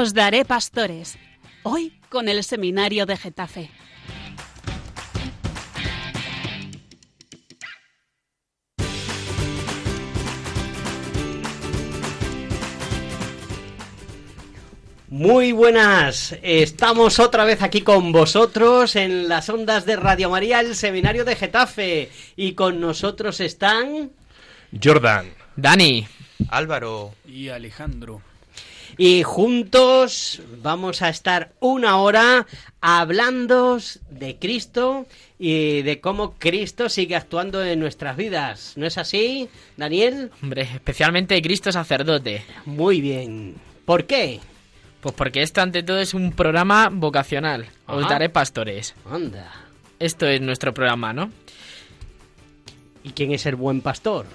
Os daré pastores. Hoy con el seminario de Getafe. Muy buenas, estamos otra vez aquí con vosotros en las ondas de Radio María, el seminario de Getafe. Y con nosotros están... Jordan. Dani. Álvaro. Y Alejandro. Y juntos vamos a estar una hora hablando de Cristo y de cómo Cristo sigue actuando en nuestras vidas. ¿No es así, Daniel? Hombre, especialmente Cristo sacerdote. Muy bien. ¿Por qué? Pues porque esto ante todo es un programa vocacional. Os daré pastores. Anda. Esto es nuestro programa, ¿no? ¿Y quién es el buen pastor?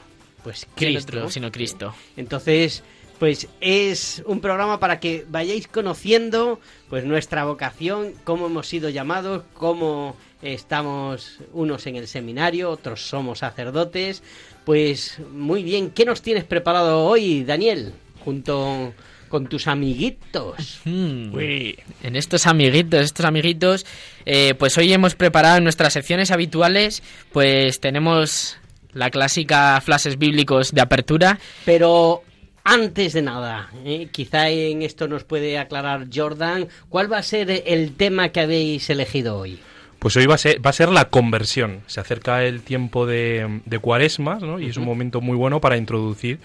Pues ¿Quién Cristo. otro sino Cristo? Entonces, pues es un programa para que vayáis conociendo pues nuestra vocación, cómo hemos sido llamados, cómo estamos unos en el seminario, otros somos sacerdotes. Pues muy bien, ¿qué nos tienes preparado hoy, Daniel? Junto con tus amiguitos. Hmm. En estos amiguitos, estos amiguitos, eh, pues hoy hemos preparado en nuestras secciones habituales, pues tenemos la clásica flashes bíblicos de apertura. Pero antes de nada, eh, quizá en esto nos puede aclarar Jordan, ¿cuál va a ser el tema que habéis elegido hoy? Pues hoy va a ser, va a ser la conversión. Se acerca el tiempo de, de cuaresmas, ¿no? Y es un momento muy bueno para introducir,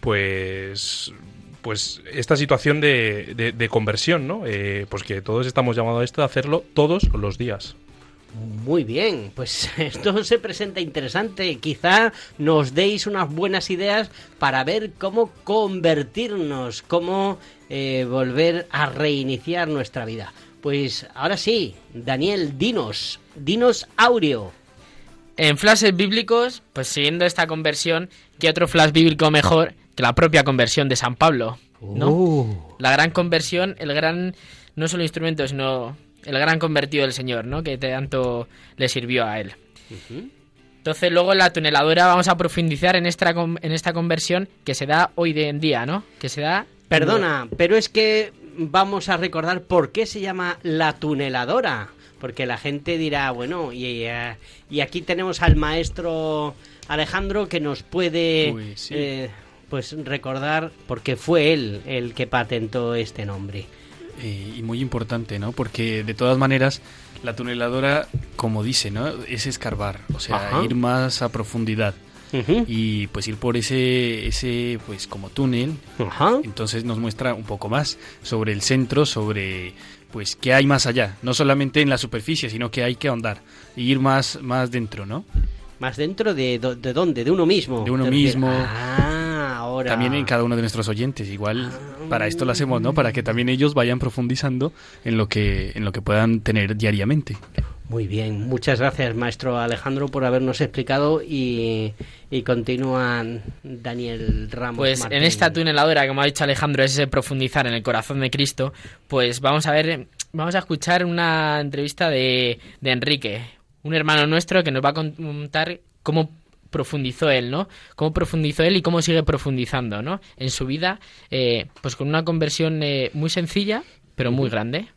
pues pues esta situación de, de- de conversión, ¿no? Eh, pues que todos estamos llamados a esto, a hacerlo todos los días. Muy bien, pues esto se presenta interesante. Quizá nos deis unas buenas ideas para ver cómo convertirnos, cómo eh, volver a reiniciar nuestra vida. Pues ahora sí, Daniel, dinos, dinos Aureo. En flashes bíblicos, pues siguiendo esta conversión, ¿qué otro flash bíblico mejor que la propia conversión de San Pablo? ¿no? Uh, La gran conversión, el gran, no solo instrumento, sino el gran convertido del Señor, ¿no? Que tanto le sirvió a él. Entonces luego en la tuneladora vamos a profundizar en esta, en esta conversión que se da hoy de en día, ¿no? Que se da... Perdona, pero es que vamos a recordar por qué se llama la tuneladora. Porque la gente dirá, bueno, y, y aquí tenemos al maestro Alejandro que nos puede Uy, sí. eh, pues recordar porque fue él el que patentó este nombre. Eh, y muy importante, ¿no? Porque de todas maneras, la tuneladora, como dice, ¿no? Es escarbar, o sea, Ajá. ir más a profundidad. Y pues ir por ese, ese, pues como túnel, entonces nos muestra un poco más sobre el centro, sobre pues qué hay más allá, no solamente en la superficie, sino que hay que ahondar y ir más, más dentro, ¿no? Más dentro de, de dónde, de uno mismo. De uno mismo. Ah, ahora. También en cada uno de nuestros oyentes, igual Ah. para esto lo hacemos, ¿no? Para que también ellos vayan profundizando en lo que, en lo que puedan tener diariamente. Muy bien, muchas gracias maestro Alejandro por habernos explicado y, y continúa Daniel Ramos. Pues Martín. en esta tuneladora, como ha dicho Alejandro, es ese profundizar en el corazón de Cristo, pues vamos a ver, vamos a escuchar una entrevista de, de Enrique, un hermano nuestro que nos va a contar cómo profundizó él, ¿no? Cómo profundizó él y cómo sigue profundizando, ¿no? En su vida, eh, pues con una conversión eh, muy sencilla, pero muy grande.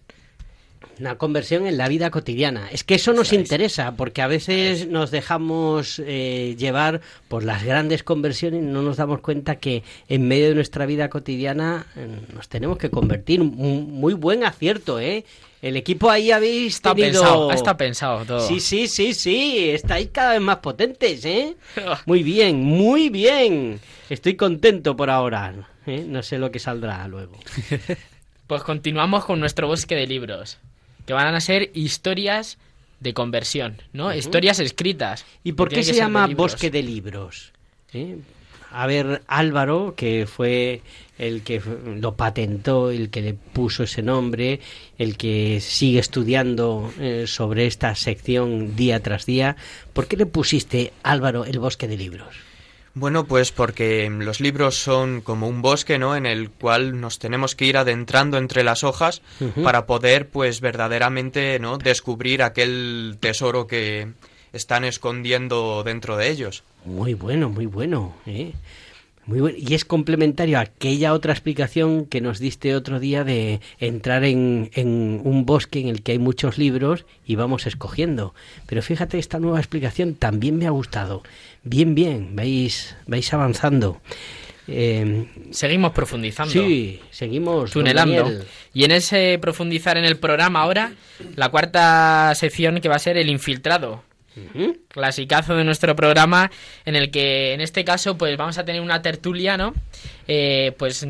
Una conversión en la vida cotidiana. Es que eso nos interesa, porque a veces nos dejamos eh, llevar por las grandes conversiones y no nos damos cuenta que en medio de nuestra vida cotidiana eh, nos tenemos que convertir. Un muy buen acierto, ¿eh? El equipo ahí habéis Está tenido... pensado, está pensado todo. Sí, sí, sí, sí. Estáis cada vez más potentes, ¿eh? Muy bien, muy bien. Estoy contento por ahora. ¿eh? No sé lo que saldrá luego. Pues continuamos con nuestro bosque de libros, que van a ser historias de conversión, ¿no? Historias escritas. ¿Y por qué se de llama. Bosque de Libros? ¿Eh? A ver, Álvaro, que fue el que lo patentó, el que le puso ese nombre, el que sigue estudiando eh, sobre esta sección día tras día, ¿por qué le pusiste, Álvaro, el Bosque de Libros? Bueno, pues porque los libros son como un bosque, ¿no? En el cual nos tenemos que ir adentrando entre las hojas para poder, pues, verdaderamente, ¿no? Descubrir aquel tesoro que están escondiendo dentro de ellos. Muy bueno, muy bueno. ¿eh? Muy bueno. Y es complementario a aquella otra explicación que nos diste otro día de entrar en, en, un bosque en el que hay muchos libros y vamos escogiendo. Pero fíjate, esta nueva explicación también me ha gustado. Bien, bien, vais, vais avanzando. Eh, seguimos profundizando. Sí, seguimos tunelando. Y en ese profundizar en el programa ahora, la cuarta sección que va a ser el infiltrado. Clasicazo de nuestro programa en el que en este caso pues vamos a tener una tertulia, ¿no? Eh, pues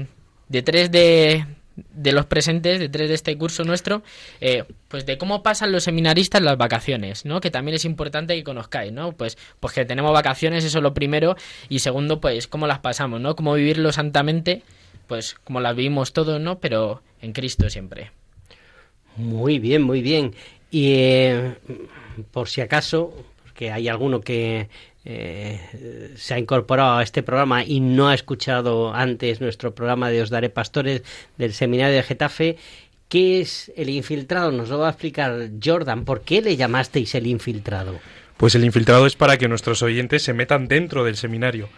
de tres de, de los presentes, de tres de este curso nuestro, eh, pues de cómo pasan los seminaristas las vacaciones, ¿no? Que también es importante que conozcáis, ¿no? Pues, pues que tenemos vacaciones, eso es lo primero, y segundo, pues cómo las pasamos, ¿no? Cómo vivirlo santamente, pues como las vivimos todos, ¿no? Pero en Cristo siempre. Muy bien, muy bien. Y eh, por si acaso, porque hay alguno que eh, se ha incorporado a este programa y no ha escuchado antes nuestro programa de Os Daré Pastores del Seminario de Getafe, ¿qué es el infiltrado? Nos lo va a explicar Jordan. ¿Por qué le llamasteis el infiltrado? Pues el infiltrado es para que nuestros oyentes se metan dentro del seminario.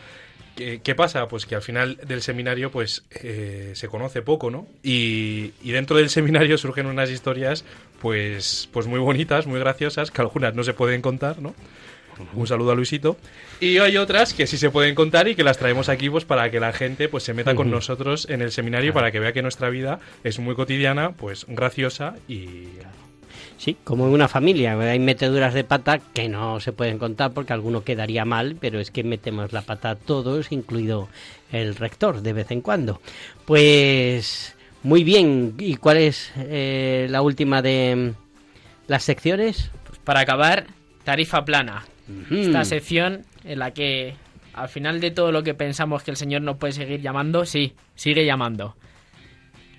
¿Qué, pasa? Pues que al final del seminario pues eh, se conoce poco, ¿no? Y, y, dentro del seminario surgen unas historias pues, pues muy bonitas, muy graciosas, que algunas no se pueden contar, ¿no? Un saludo a Luisito. Y hay otras que sí se pueden contar y que las traemos aquí pues para que la gente pues se meta con nosotros en el seminario para que vea que nuestra vida es muy cotidiana, pues graciosa y Sí, como en una familia, hay meteduras de pata que no se pueden contar porque alguno quedaría mal, pero es que metemos la pata a todos, incluido el rector, de vez en cuando. Pues muy bien, ¿y cuál es eh, la última de las secciones? Pues para acabar, tarifa plana. Esta sección en la que al final de todo lo que pensamos que el Señor no puede seguir llamando, sí, sigue llamando.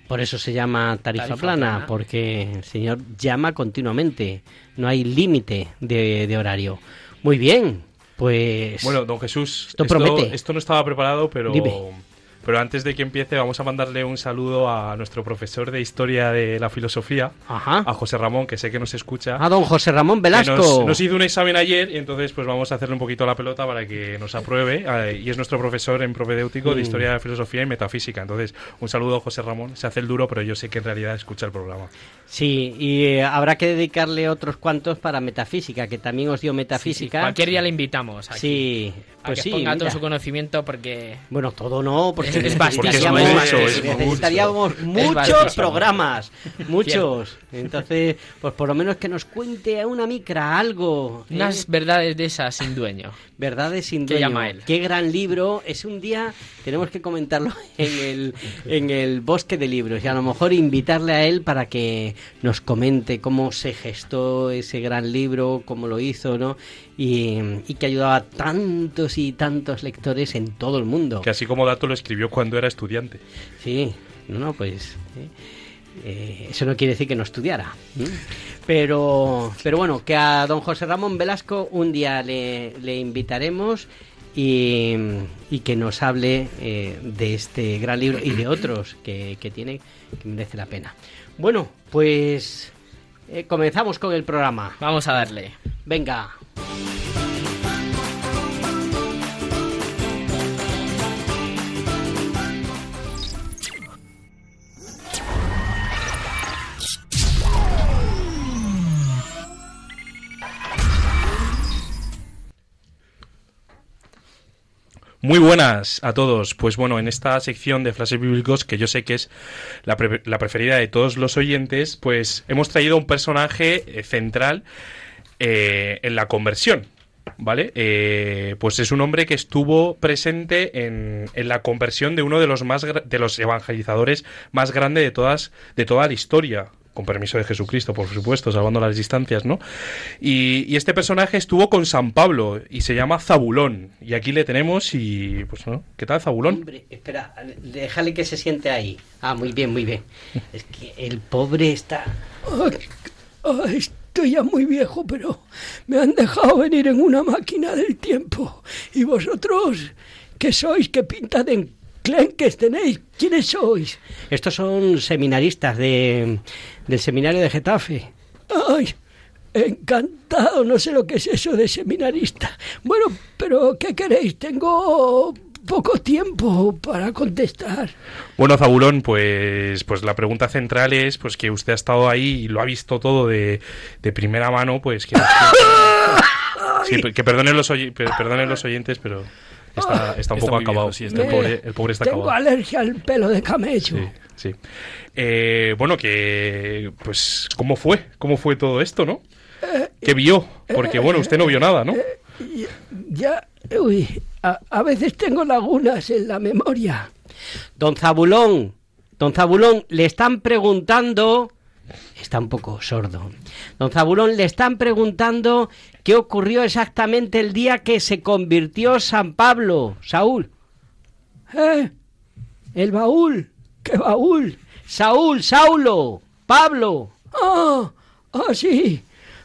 Por eso se llama tarifa, plana, porque el Señor llama continuamente, no hay límite de, horario. Muy bien, pues... Bueno, don Jesús, esto, promete. esto no estaba preparado, pero... Pero antes de que empiece, vamos a mandarle un saludo a nuestro profesor de Historia de la Filosofía, a José Ramón, que sé que nos escucha. A don José Ramón Velasco. Nos, hizo un examen ayer y entonces pues vamos a hacerle un poquito la pelota para que nos apruebe. Eh, y es nuestro profesor en propedéutico de mm. Historia de la Filosofía y Metafísica. Entonces, un saludo a José Ramón. Se hace el duro, pero yo sé que en realidad escucha el programa. Sí, y eh, habrá que dedicarle otros cuantos para Metafísica, que también os dio Metafísica. cualquier día le invitamos. Aquí. Sí, pues que ponga todo su conocimiento porque... Bueno, todo no, porque, es, necesitaríamos, muchos programas, muchos. Entonces, pues por lo menos que nos cuente a una micra algo. ¿eh? Unas verdades de esas sin dueño. Verdades sin dueño. llama él? Qué gran libro. Es un día, tenemos que comentarlo en el, en el bosque de libros y a lo mejor invitarle a él para que nos comente cómo se gestó ese gran libro, cómo lo hizo, ¿no? Y, y que ayudaba a tantos y tantos lectores en todo el mundo. Que así como dato lo escribió cuando era estudiante. Sí, no, no, pues... ¿eh? Eh, eso no quiere decir que no estudiara. Pero, pero bueno, que a don José Ramón Velasco un día le, le invitaremos y, y, que nos hable eh, de este gran libro y de otros que, que tiene que merece la pena. Bueno, pues comenzamos con el programa. Vamos a darle. Venga. Muy buenas a todos. Pues bueno, en esta sección de flashes bíblicos, que yo sé que es la, preferida de todos los oyentes, pues hemos traído un personaje eh, central eh, en la conversión. ¿Vale? Eh, pues es un hombre que estuvo presente en, en, la conversión de uno de los más de los evangelizadores más grandes de todas de toda la historia con permiso de Jesucristo, por supuesto, salvando las distancias, ¿no? Y, este personaje estuvo con San Pablo y se llama Zabulón. Y aquí le tenemos y, pues, ¿no? ¿Qué tal, Zabulón? Hombre, espera, déjale que se siente ahí. Ah, muy bien, muy bien. Es que el pobre está... estoy ya muy viejo, pero me han dejado venir en una máquina del tiempo. Y vosotros, ¿qué sois? ¿Qué pinta de que tenéis? ¿Quiénes sois? Estos son seminaristas de, del seminario de Getafe. ¡Ay! Encantado, no sé lo que es eso de seminarista. Bueno, pero ¿qué queréis? Tengo poco tiempo para contestar. Bueno, Zabulón, pues, pues la pregunta central es pues que usted ha estado ahí y lo ha visto todo de, de primera mano, pues que, sí, que perdonen los, oy- perdonen los oyentes, pero está, está un Está poco acabado. viejo, sí, está el, pobre, el pobre está Tengo acabado. alergia al pelo de camello. Sí, sí. Eh, bueno, que pues cómo fue, cómo fue todo esto, ¿no? ¿Qué vio? Porque bueno, usted no vio nada, ¿no? Ya, uy, a, a veces tengo lagunas en la memoria. Don Zabulón, don Zabulón, le están preguntando... Está un poco sordo. Don Zabulón, le están preguntando qué ocurrió exactamente el día que se convirtió San Pablo, Saúl. ¿Eh? El baúl. ¿Qué baúl? Saúl, Saulo, Pablo. Ah, ah, sí.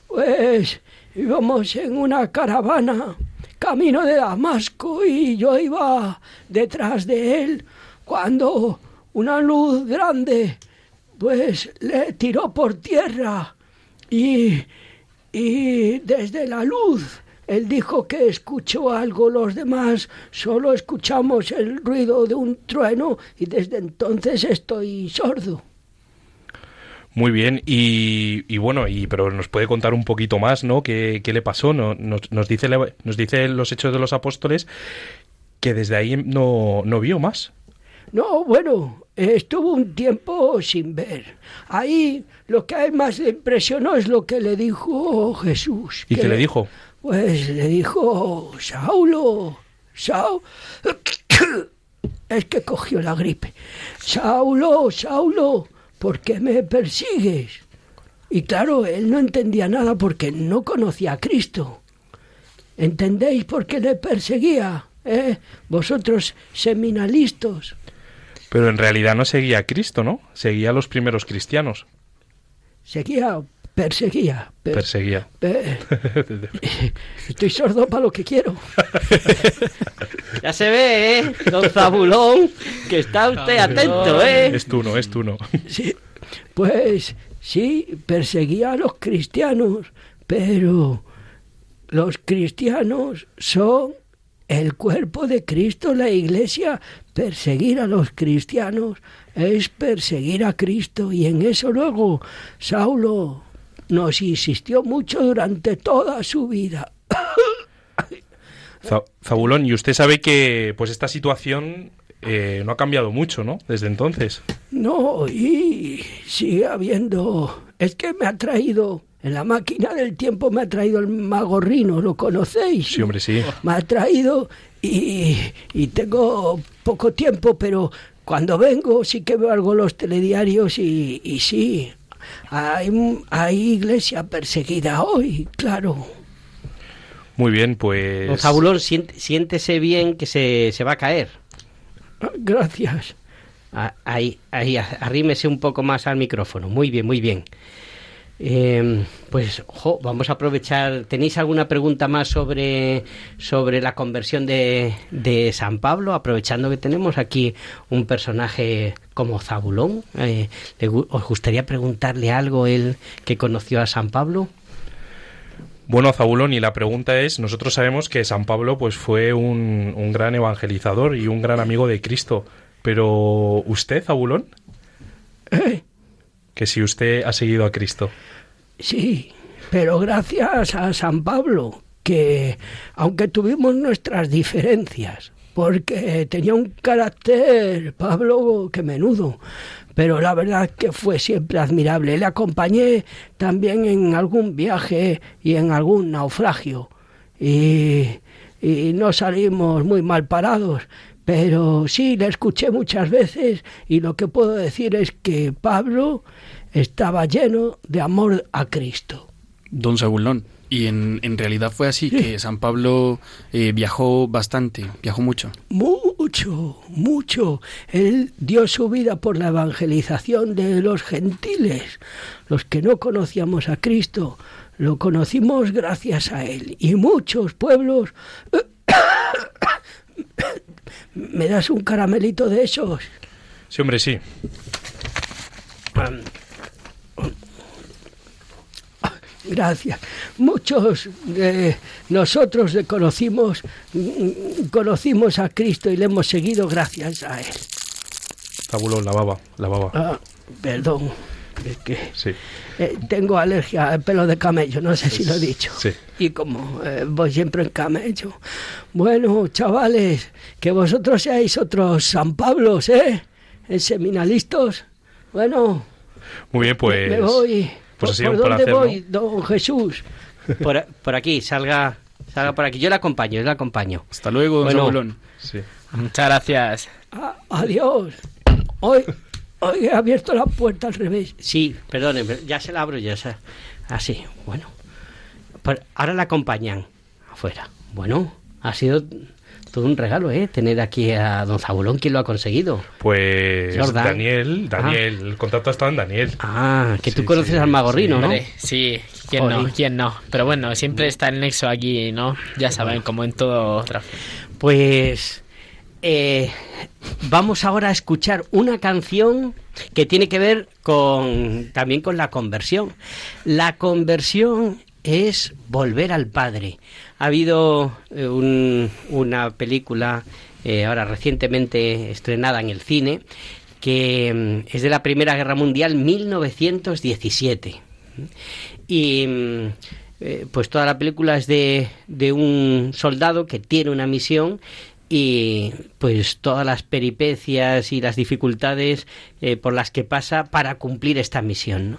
Pues íbamos en una caravana camino de Damasco y yo iba detrás de él cuando una luz grande pues le tiró por tierra y, y desde la luz él dijo que escuchó algo, los demás solo escuchamos el ruido de un trueno y desde entonces estoy sordo. Muy bien, y, y bueno, y pero nos puede contar un poquito más, ¿no? ¿Qué, qué le pasó? No- Nos, nos, dice, nos dice los hechos de los apóstoles que desde ahí no, no vio más. No, bueno, estuvo un tiempo sin ver. Ahí lo que a él más le impresionó es lo que le dijo Jesús. ¿Y qué le dijo? Pues le dijo, Saulo, Saulo, es que cogió la gripe. Saulo, Saulo, ¿por qué me persigues? Y claro, él no entendía nada porque no conocía a Cristo. ¿Entendéis por qué le perseguía? ¿Eh? Vosotros seminalistas. Pero en realidad no seguía a Cristo, ¿no? Seguía a los primeros cristianos. Seguía, perseguía. per- Perseguía. per- estoy sordo para lo que quiero. Ya se ve, ¿eh? Don Zabulón, que está usted atento, ¿eh? Es tú no, es tú no. Sí, pues sí, perseguía a los cristianos, pero los cristianos son el cuerpo de Cristo, la iglesia. Perseguir a los cristianos es perseguir a Cristo y en eso luego Saulo nos insistió mucho durante toda su vida. Zabulón, y usted sabe que pues esta situación eh, no ha cambiado mucho, ¿no? Desde entonces. No, y sigue habiendo... Es que me ha traído, en la máquina del tiempo me ha traído el mago Rino, ¿lo conocéis? Sí, hombre, sí. Me ha traído y, y tengo poco tiempo, pero cuando vengo sí que veo algo los telediarios y, y sí, hay, hay iglesia perseguida hoy, claro. Muy bien, pues... Don Zabulón, siént- siéntese bien que se, se va a caer. Gracias. Ah, Ahí, ahí, arrímese un poco más al micrófono. Muy bien, muy bien. Eh, pues, jo, vamos a aprovechar. ¿Tenéis alguna pregunta más sobre, sobre la conversión de, de San Pablo? Aprovechando que tenemos aquí un personaje como Zabulón. Eh, ¿le gu- ¿Os gustaría preguntarle algo él que conoció a San Pablo? Bueno, Zabulón, y la pregunta es, nosotros sabemos que San Pablo pues fue un, un gran evangelizador y un gran amigo de Cristo, pero usted, Zabulón, Eh, que si usted ha seguido a Cristo. Sí, pero gracias a San Pablo, que aunque tuvimos nuestras diferencias, porque tenía un carácter, Pablo, que menudo, pero la verdad que fue siempre admirable. Le acompañé también en algún viaje y en algún naufragio, y, y no salimos muy mal parados. Pero sí, le escuché muchas veces y lo que puedo decir es que Pablo estaba lleno de amor a Cristo. Don Sabulón. Y en, en realidad fue así, que San Pablo eh, viajó bastante, viajó mucho. Mucho, mucho. Él dio su vida por la evangelización de los gentiles. Los que no conocíamos a Cristo, lo conocimos gracias a él. Y muchos pueblos... ¿Me das un caramelito de esos? Sí, hombre, sí. gracias. Muchos de nosotros le conocimos, conocimos a Cristo y le hemos seguido gracias a Él. La baba, la baba. Ah, perdón, es que Sí, eh, tengo alergia al pelo de camello, no sé si lo he dicho. sí. Y como eh, voy siempre en camello. Bueno, chavales, que vosotros seáis otros San Pablos, ¿eh? En seminalistas. Bueno, Muy bien, pues... me voy. pues ha ¿Por, sido por un dónde placer, ¿no? voy, don Jesús? Por, por aquí, salga, salga por aquí. Yo le acompaño, yo le acompaño. Hasta luego, don Bueno. Sí. Muchas gracias. A- adiós. Hoy he abierto la puerta al revés. Sí, perdone, pero ya se la abro yo. o sea, Así, bueno. Por- ahora la acompañan afuera. Bueno, ha sido todo un regalo, ¿eh? Tener aquí a don Zabulón, ¿quién lo ha conseguido? Pues Jordan. Daniel, Daniel, el contacto ha estado en Daniel. Ah, que tú Sí, conoces sí, al magorrino, ¿no? Hombre, sí, quién no, quién no. Pero bueno, siempre está el nexo aquí, ¿no? Ya saben, como en todo tráfico. Pues eh, vamos ahora a escuchar una canción que tiene que ver con también con la conversión. La conversión es volver al Padre. Ha habido eh, un- una película eh, ahora recientemente estrenada en el cine que mm, es de la Primera Guerra Mundial 1917 y mm, pues toda la película es de, de un soldado que tiene una misión y pues todas las peripecias y las dificultades eh, por las que pasa para cumplir esta misión ¿no?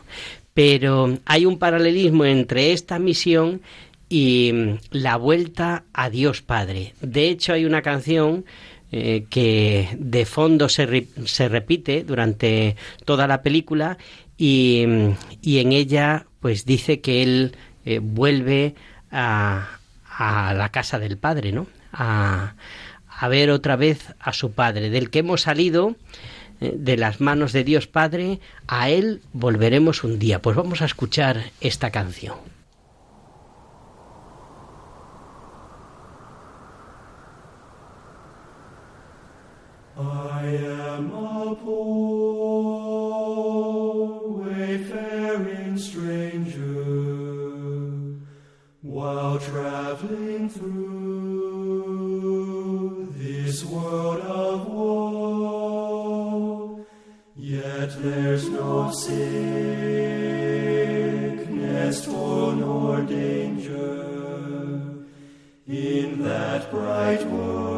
pero hay un paralelismo entre esta misión y mm, la vuelta a Dios Padre de hecho hay una canción eh, que de fondo se, re- se repite durante toda la película y, y en ella pues dice que él eh, vuelve a, a la casa del padre, ¿no? A, a ver otra vez a su padre, del que hemos salido eh, de las manos de Dios Padre, a él volveremos un día. Pues vamos a escuchar esta canción. Stranger, while traveling through there's no sickness, toil, nor danger in that bright world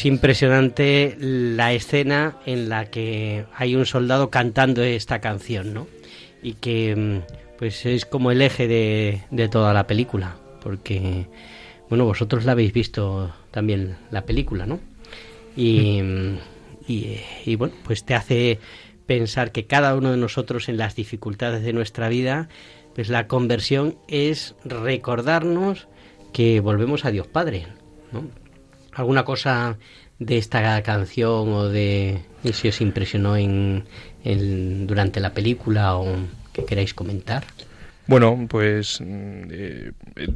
es impresionante la escena en la que hay un soldado cantando esta canción, ¿no? Y que mm, pues es como el eje de, toda la película, porque, bueno, vosotros la habéis visto también la película, ¿no? Y, mm, y, y, bueno, pues te hace pensar que cada uno de nosotros en las dificultades de nuestra vida, pues la conversión es recordarnos que volvemos a Dios Padre, ¿no? ¿Alguna cosa de esta canción o de si os impresionó en, en- durante la película o que queráis comentar? Bueno, pues mm, eh,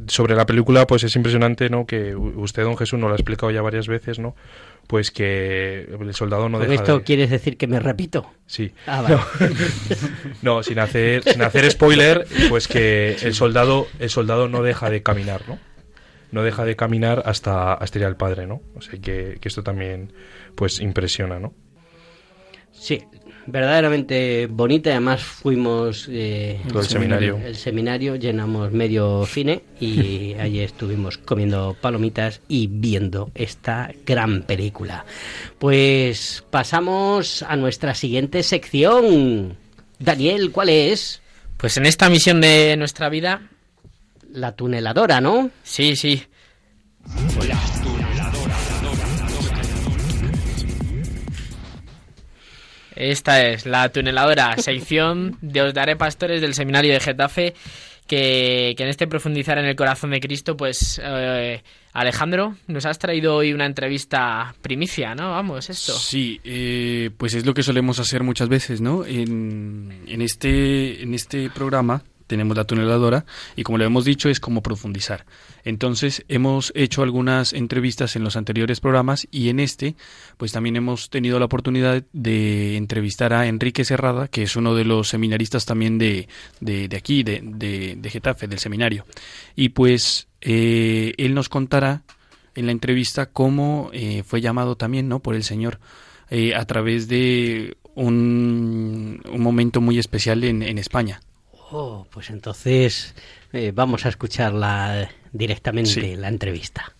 sobre la película, pues es impresionante, ¿no? Que usted, don Jesús, nos lo ha explicado ya varias veces, ¿no? Pues que el soldado no ¿Con deja esto de... quieres decir que me repito? Sí. Ah, vale. No, sin hacer, sin hacer spoiler, pues que el soldado, el soldado no deja de caminar, ¿no? No deja de caminar hasta, hasta ir al padre, ¿no? O sea que, que esto también, pues, impresiona, ¿no? Sí, verdaderamente bonita. Además fuimos eh, Todo el seminario. el seminario, llenamos medio cine y allí estuvimos comiendo palomitas y viendo esta gran película. Pues pasamos a nuestra siguiente sección. Daniel, ¿cuál es? Pues en esta misión de nuestra vida, La tuneladora, ¿no? sí, sí. Esta es la tuneladora, sección de Os Daré Pastores del Seminario de Getafe, que, que en este profundizar en el corazón de Cristo, pues eh, Alejandro, nos has traído hoy una entrevista primicia, ¿no? Vamos, esto. Sí, eh, pues es lo que solemos hacer muchas veces, ¿no? En, en este, en este programa tenemos la tuneladora y como le hemos dicho es como profundizar. Entonces hemos hecho algunas entrevistas en los anteriores programas y en este pues también hemos tenido la oportunidad de entrevistar a Enrique Serrada, que es uno de los seminaristas también de, de, aquí, de, de, de Getafe, del seminario. Y pues eh, él nos contará en la entrevista cómo eh, fue llamado también ¿no? por el Señor eh, a través de un, un momento muy especial en, en España. Oh, pues entonces eh, vamos a escucharla directamente, Sí. la entrevista.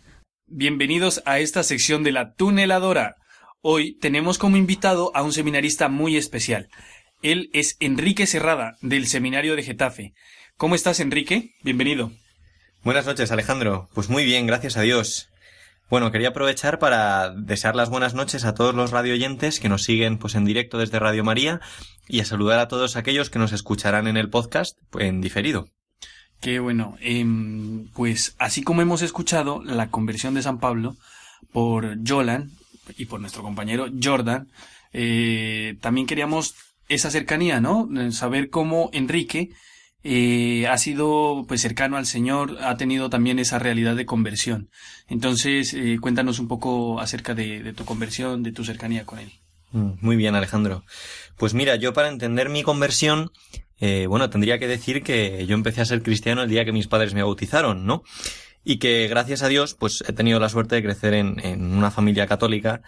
Bienvenidos a esta sección de la tuneladora. Hoy tenemos como invitado a un seminarista muy especial. Él es Enrique Serrada, del Seminario de Getafe. ¿Cómo estás, Enrique? Bienvenido. Buenas noches, Alejandro. Pues muy bien, gracias a Dios. Bueno, quería aprovechar para desear las buenas noches a todos los radioyentes que nos siguen pues en directo desde Radio María y a saludar a todos aquellos que nos escucharán en el podcast en diferido. Qué bueno. Em, pues así como hemos escuchado la conversión de San Pablo por Jolan y por nuestro compañero Jordan, eh, también queríamos esa cercanía, ¿no? Saber cómo Enrique eh, ha sido pues cercano al Señor, ha tenido también esa realidad de conversión. Entonces, eh, cuéntanos un poco acerca de, de tu conversión, de tu cercanía con él. Mm, Muy bien, Alejandro. Pues mira, yo para entender mi conversión, eh, bueno, tendría que decir que yo empecé a ser cristiano el día que mis padres me bautizaron, ¿no? Y que gracias a Dios, pues he tenido la suerte de crecer en, en una familia católica,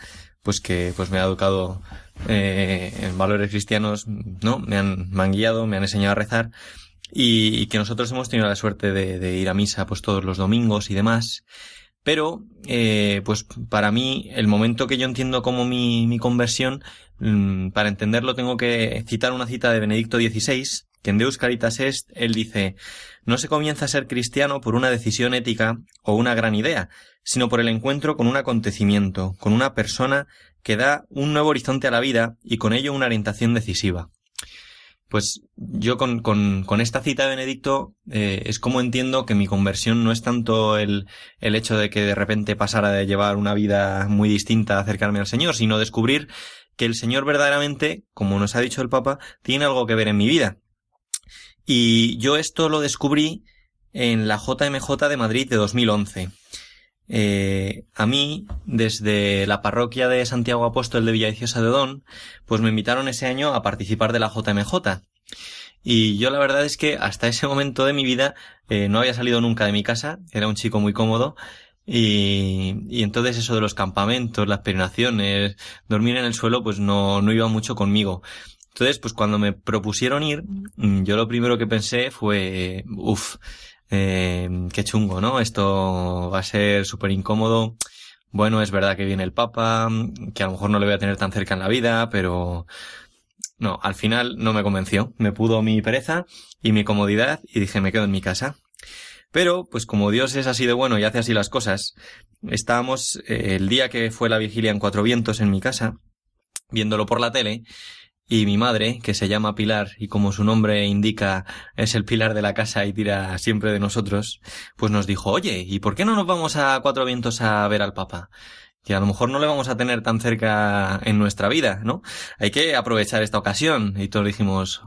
pues que pues me ha educado eh, en valores cristianos, ¿no? Me han, me han guiado, me han enseñado a rezar y, y que nosotros hemos tenido la suerte de, de ir a misa pues todos los domingos y demás. Pero, eh, pues para mí, el momento que yo entiendo como mi, mi conversión, mm, para entenderlo tengo que citar una cita de Benedicto XVI, que en Deus Caritas Est, él dice, no se comienza a ser cristiano por una decisión ética o una gran idea, sino por el encuentro con un acontecimiento, con una persona que da un nuevo horizonte a la vida y con ello una orientación decisiva. Pues yo con, con, con esta cita de Benedicto eh, es como entiendo que mi conversión no es tanto el, el hecho de que de repente pasara de llevar una vida muy distinta a acercarme al Señor, sino descubrir que el Señor verdaderamente, como nos ha dicho el Papa, tiene algo que ver en mi vida. Y yo esto lo descubrí en la JMJ de Madrid de 2011. Eh, a mí, desde la parroquia de Santiago Apóstol de Villaviciosa de Odón, pues me invitaron ese año a participar de la JMJ. Y yo la verdad es que hasta ese momento de mi vida eh, no había salido nunca de mi casa, era un chico muy cómodo y, y entonces eso de los campamentos, las peregrinaciones, dormir en el suelo, pues no, no iba mucho conmigo. Entonces, pues cuando me propusieron ir, mm, yo lo primero que pensé fue, uff, eh, qué chungo, ¿no? Esto va a ser súper incómodo. Bueno, es verdad que viene el Papa, que a lo mejor no le voy a tener tan cerca en la vida, pero no, al final no me convenció. Me pudo mi pereza y mi comodidad y dije me quedo en mi casa. Pero, pues como Dios es así de bueno y hace así las cosas, estábamos eh, el día que fue la vigilia en Cuatro Vientos en mi casa, viéndolo por la tele, y mi madre, que se llama Pilar y como su nombre indica es el pilar de la casa y tira siempre de nosotros, pues nos dijo, oye, ¿y por qué no nos vamos a Cuatro Vientos a ver al Papa? Que a lo mejor no le vamos a tener tan cerca en nuestra vida, ¿no? Hay que aprovechar esta ocasión. Y todos dijimos,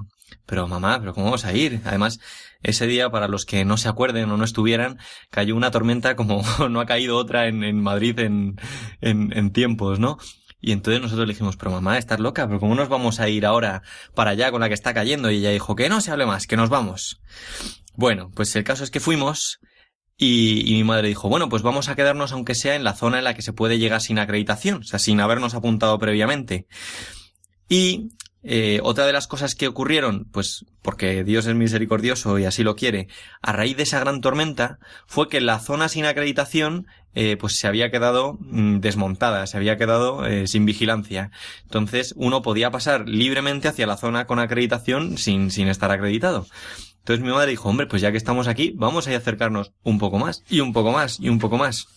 pero mamá, pero ¿cómo vamos a ir? Además, ese día, para los que no se acuerden o no estuvieran, cayó una tormenta como no ha caído otra en, en Madrid en, en, en tiempos, ¿no? Y entonces nosotros le dijimos, pero mamá, estás loca, pero ¿cómo nos vamos a ir ahora para allá con la que está cayendo? Y ella dijo, que no se hable más, que nos vamos. Bueno, pues el caso es que fuimos y, mi madre dijo, bueno, pues vamos a quedarnos aunque sea en la zona en la que se puede llegar sin acreditación, o sea, sin habernos apuntado previamente. Y eh, otra de las cosas que ocurrieron, pues porque Dios es misericordioso y así lo quiere, a raíz de esa gran tormenta, fue que la zona sin acreditación eh, pues se había quedado mm, desmontada, se había quedado eh, sin vigilancia. Entonces uno podía pasar libremente hacia la zona con acreditación sin, sin estar acreditado. Entonces mi madre dijo, hombre, pues ya que estamos aquí, vamos a acercarnos un poco más, y un poco más, y un poco más.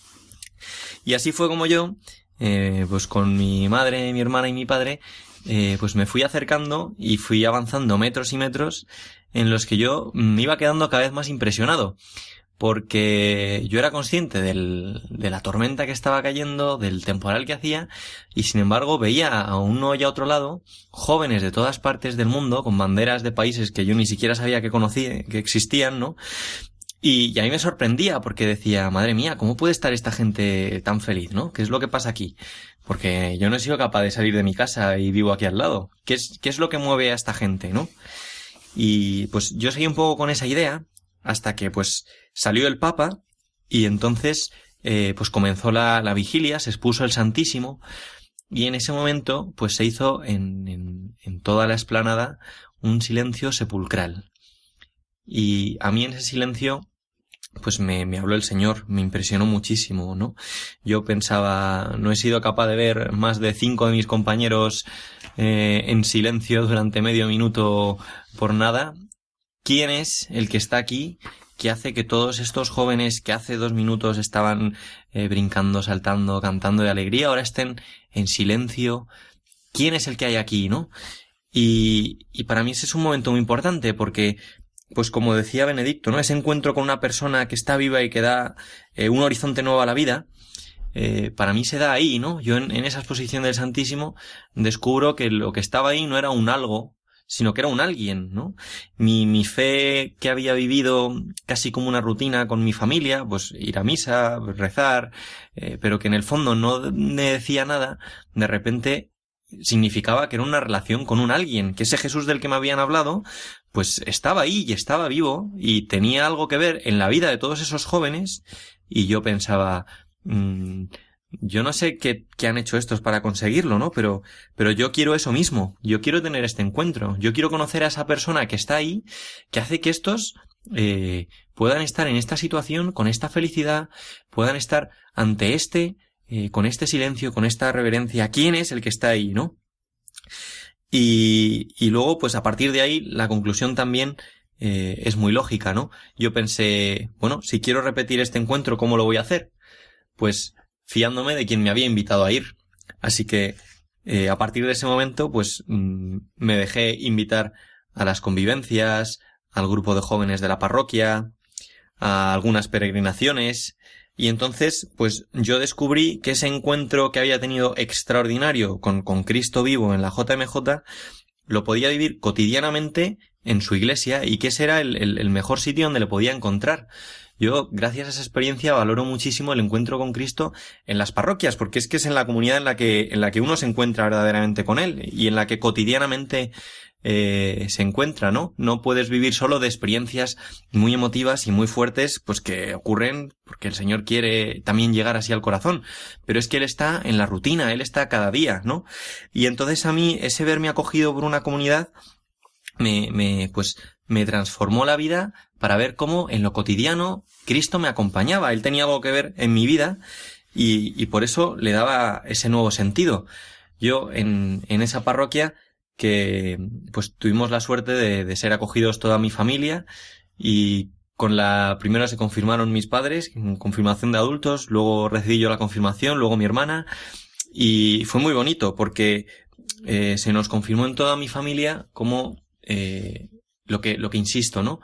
Y así fue como yo, eh, pues con mi madre, mi hermana y mi padre, eh, pues me fui acercando y fui avanzando metros y metros en los que yo me iba quedando cada vez más impresionado porque yo era consciente del, de la tormenta que estaba cayendo, del temporal que hacía, y sin embargo veía a uno y a otro lado jóvenes de todas partes del mundo, con banderas de países que yo ni siquiera sabía que conocía, que existían, ¿no? Y, y, a mí me sorprendía porque decía, madre mía, ¿cómo puede estar esta gente tan feliz, no? ¿Qué es lo que pasa aquí? Porque yo no he sido capaz de salir de mi casa y vivo aquí al lado. ¿Qué es, qué es lo que mueve a esta gente, no? Y pues yo seguí un poco con esa idea hasta que pues salió el Papa y entonces eh, pues comenzó la, la, vigilia, se expuso el Santísimo y en ese momento pues se hizo en, en, en toda la esplanada un silencio sepulcral. Y a mí en ese silencio pues me, me, habló el Señor, me impresionó muchísimo, ¿no? Yo pensaba, no he sido capaz de ver más de cinco de mis compañeros eh, en silencio durante medio minuto por nada. ¿Quién es el que está aquí que hace que todos estos jóvenes que hace dos minutos estaban eh, brincando, saltando, cantando de alegría, ahora estén en silencio? ¿Quién es el que hay aquí, no? Y, y para mí ese es un momento muy importante porque pues como decía Benedicto, ¿no? Ese encuentro con una persona que está viva y que da eh, un horizonte nuevo a la vida, eh, para mí se da ahí, ¿no? Yo en, en, esa exposición del Santísimo descubro que lo que estaba ahí no era un algo, sino que era un alguien, ¿no? Mi, mi fe que había vivido casi como una rutina con mi familia, pues ir a misa, rezar, eh, pero que en el fondo no me decía nada, de repente significaba que era una relación con un alguien, que ese Jesús del que me habían hablado, pues estaba ahí y estaba vivo y tenía algo que ver en la vida de todos esos jóvenes y yo pensaba, mmm, yo no sé qué, qué, han hecho estos para conseguirlo, ¿no? Pero, pero yo quiero eso mismo, yo quiero tener este encuentro, yo quiero conocer a esa persona que está ahí, que hace que estos eh, puedan estar en esta situación, con esta felicidad, puedan estar ante este, eh, con este silencio, con esta reverencia. ¿Quién es el que está ahí, no? Y, y luego, pues a partir de ahí, la conclusión también eh, es muy lógica, ¿no? Yo pensé, bueno, si quiero repetir este encuentro, ¿cómo lo voy a hacer? Pues fiándome de quien me había invitado a ir. Así que, eh, a partir de ese momento, pues mmm, me dejé invitar a las convivencias, al grupo de jóvenes de la parroquia, a algunas peregrinaciones, y entonces, pues yo descubrí que ese encuentro que había tenido extraordinario con, con Cristo vivo en la JMJ, lo podía vivir cotidianamente en su iglesia y que ese era el, el, el, mejor sitio donde le podía encontrar. Yo, gracias a esa experiencia, valoro muchísimo el encuentro con Cristo en las parroquias, porque es que es en la comunidad en la que, en la que uno se encuentra verdaderamente con Él y en la que cotidianamente eh, se encuentra, ¿no? No puedes vivir solo de experiencias muy emotivas y muy fuertes, pues que ocurren porque el Señor quiere también llegar así al corazón. Pero es que Él está en la rutina, Él está cada día, ¿no? Y entonces a mí ese verme acogido por una comunidad me, me, pues, me transformó la vida para ver cómo en lo cotidiano Cristo me acompañaba. Él tenía algo que ver en mi vida y, y por eso le daba ese nuevo sentido. Yo en, en esa parroquia que pues tuvimos la suerte de, de, ser acogidos toda mi familia y con la primera se confirmaron mis padres, en confirmación de adultos, luego recibí yo la confirmación, luego mi hermana y fue muy bonito porque eh, se nos confirmó en toda mi familia como eh, lo que lo que insisto, ¿no?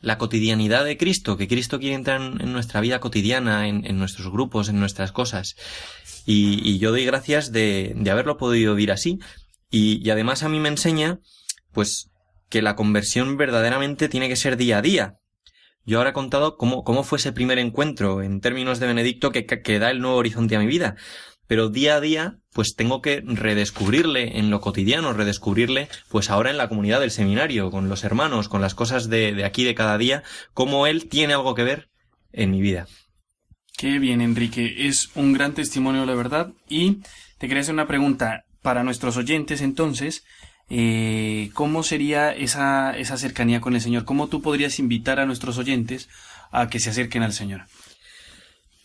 La cotidianidad de Cristo, que Cristo quiere entrar en, nuestra vida cotidiana, en, en, nuestros grupos, en nuestras cosas. Y, y yo doy gracias de, de haberlo podido vivir así, y, y además a mí me enseña, pues, que la conversión verdaderamente tiene que ser día a día. Yo ahora he contado cómo, cómo fue ese primer encuentro en términos de Benedicto que, que, da el nuevo horizonte a mi vida. Pero día a día, pues tengo que redescubrirle en lo cotidiano, redescubrirle, pues ahora en la comunidad del seminario, con los hermanos, con las cosas de, de aquí de cada día, cómo él tiene algo que ver en mi vida. Qué bien, Enrique. Es un gran testimonio, la verdad. Y te quería hacer una pregunta para nuestros oyentes entonces, eh, ¿cómo sería esa, esa cercanía con el Señor? ¿Cómo tú podrías invitar a nuestros oyentes a que se acerquen al Señor?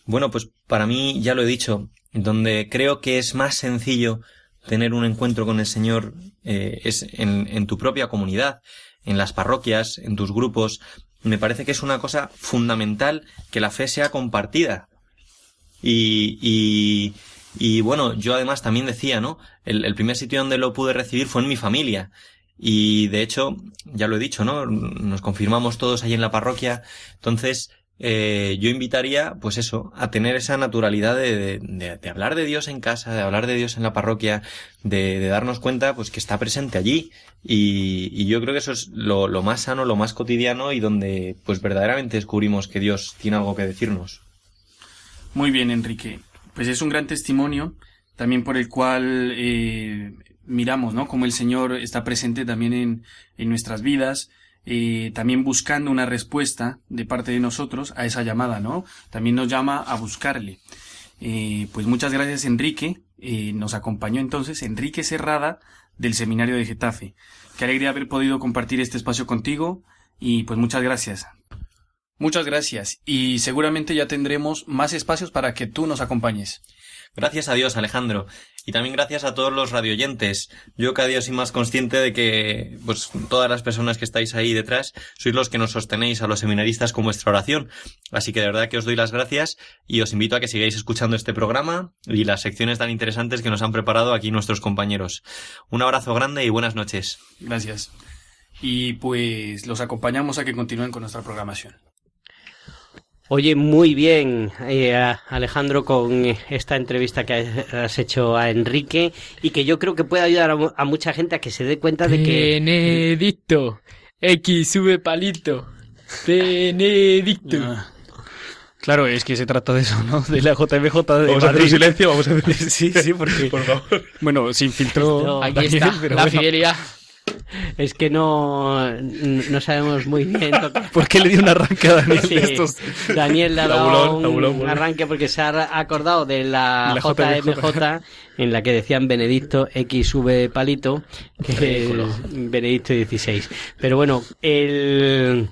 Bueno, pues para mí, ya lo he dicho, donde creo que es más sencillo tener un encuentro con el Señor eh, es en, tu propia comunidad, en las parroquias, en tus grupos. Me parece que es una cosa fundamental que la fe sea compartida. Y, y, y bueno, yo además también decía, ¿no? El, el, primer sitio donde lo pude recibir fue en mi familia. Y de hecho, ya lo he dicho, ¿no? Nos confirmamos todos ahí en la parroquia. Entonces, eh, yo invitaría, pues eso, a tener esa naturalidad de, de, hablar de Dios en casa, de hablar de Dios en la parroquia, de, darnos cuenta, pues que está presente allí. Y, yo creo que eso es lo, más sano, lo más cotidiano y donde, pues verdaderamente descubrimos que Dios tiene algo que decirnos. Muy bien, Enrique pues es un gran testimonio también por el cual eh, miramos, ¿no? Como el Señor está presente también en, en nuestras vidas, eh, también buscando una respuesta de parte de nosotros a esa llamada, ¿no? También nos llama a buscarle. Eh, pues muchas gracias, Enrique. Eh, nos acompañó entonces Enrique Cerrada del Seminario de Getafe. Qué alegría haber podido compartir este espacio contigo y pues muchas gracias. Muchas gracias y seguramente ya tendremos más espacios para que tú nos acompañes. Gracias a Dios, Alejandro. Y también gracias a todos los radioyentes. Yo cada día soy más consciente de que, pues, todas las personas que estáis ahí detrás sois los que nos sostenéis a los seminaristas con vuestra oración. Así que de verdad que os doy las gracias y os invito a que sigáis escuchando este programa y las secciones tan interesantes que nos han preparado aquí nuestros compañeros. Un abrazo grande y buenas noches. Gracias. Y pues los acompañamos a que continúen con nuestra programación. Oye, muy bien, eh, Alejandro, con esta entrevista que has hecho a Enrique y que yo creo que puede ayudar a, a mucha gente a que se dé cuenta de que... Benedicto, X sube palito, Benedicto. Ah. Claro, es que se trata de eso, ¿no? De la JMJ de Vamos a hacer un silencio, vamos a hacer Sí, sí, porque... Por favor. Bueno, sin filtro... Aquí está, la bueno. fidelidad. Es que no, no sabemos muy bien. ¿Por qué le dio un arranque a Daniel sí, de estos? Daniel le ha dado un, arranque porque se ha acordado de la, la JMJ en la que decían Benedicto XV palito, que es Benedicto XVI. Pero bueno, el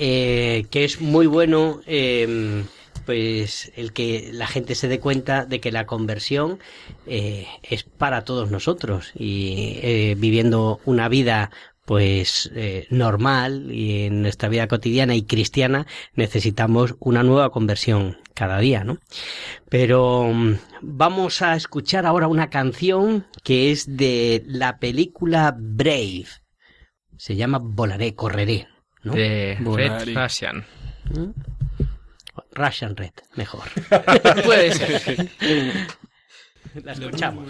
eh, que es muy bueno eh, pues el que la gente se dé cuenta de que la conversión eh, es para todos nosotros y eh, viviendo una vida pues eh, normal y en nuestra vida cotidiana y cristiana necesitamos una nueva conversión cada día, ¿no? Pero um, vamos a escuchar ahora una canción que es de la película Brave. Se llama Volaré, correré, ¿no? De Red Russian. ¿Mm? Russian Red, mejor. Puede ser. La escuchamos.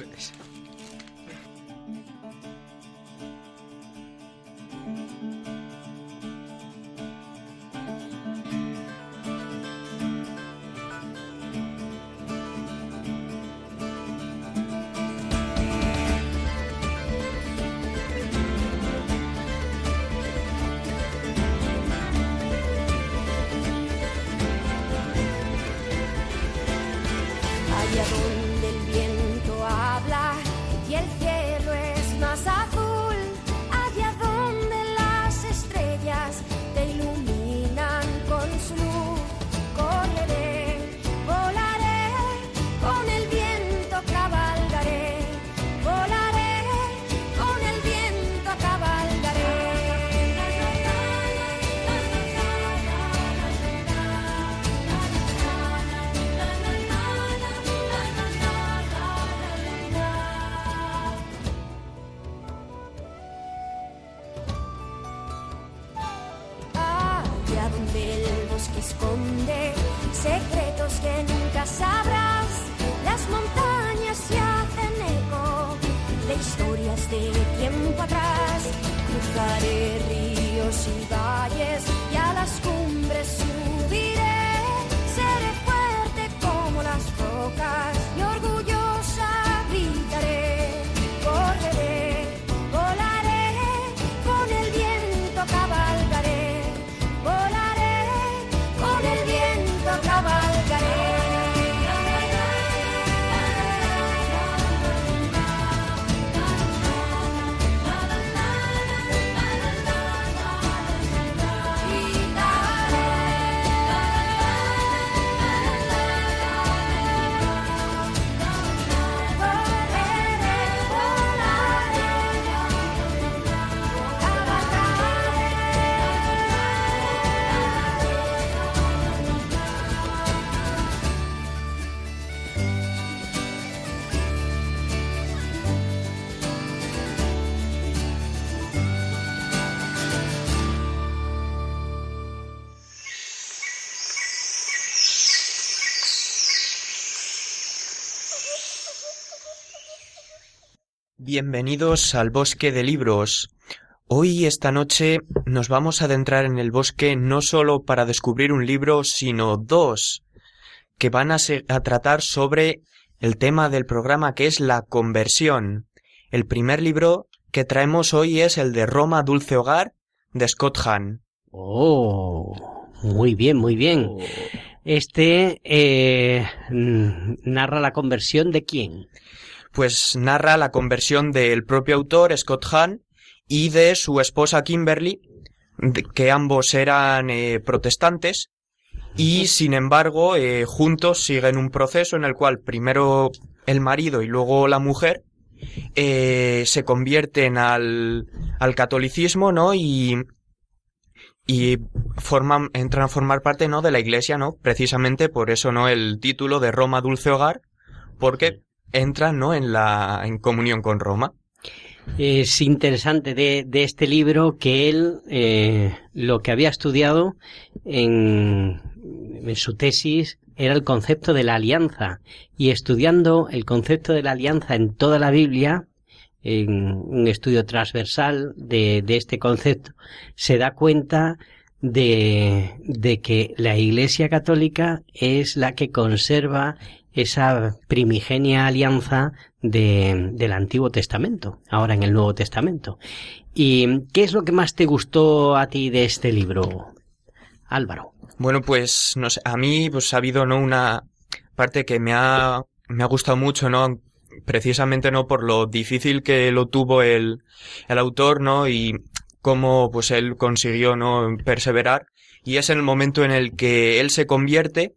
Tiempo atrás. Cruzaré ríos y valles Bienvenidos al Bosque de Libros. Hoy, esta noche, nos vamos a adentrar en el bosque no solo para descubrir un libro, sino dos, que van a, tratar sobre el tema del programa que es la conversión. El primer libro que traemos hoy es el de Roma Dulce Hogar, de Scott Hahn. Oh, muy bien, muy bien. Este eh, narra la conversión de quién? Pues narra la conversión del propio autor, Scott Hahn, y de su esposa Kimberly, que ambos eran eh, protestantes, y sin embargo, eh, juntos siguen un proceso en el cual primero el marido y luego la mujer eh, se convierten al, al catolicismo, ¿no? Y, y forman, entran a formar parte, ¿no? De la iglesia, ¿no? Precisamente por eso, ¿no? El título de Roma Dulce Hogar, porque entran, ¿no? En la, en comunión con Roma. Es interesante de, de este libro que él eh, lo que había estudiado en, en su tesis era el concepto de la alianza y estudiando el concepto de la alianza en toda la Biblia en un estudio transversal de, de este concepto se da cuenta de, de que la Iglesia Católica es la que conserva esa primigenia alianza de, del Antiguo Testamento, ahora en el Nuevo Testamento. ¿Y qué es lo que más te gustó a ti de este libro, Álvaro? Bueno, pues, no sé, a mí, pues ha habido, ¿no? Una parte que me ha, me ha gustado mucho, ¿no? Precisamente, ¿no? Por lo difícil que lo tuvo el, el autor, ¿no? Y cómo, pues, él consiguió, ¿no? Perseverar. Y es en el momento en el que él se convierte,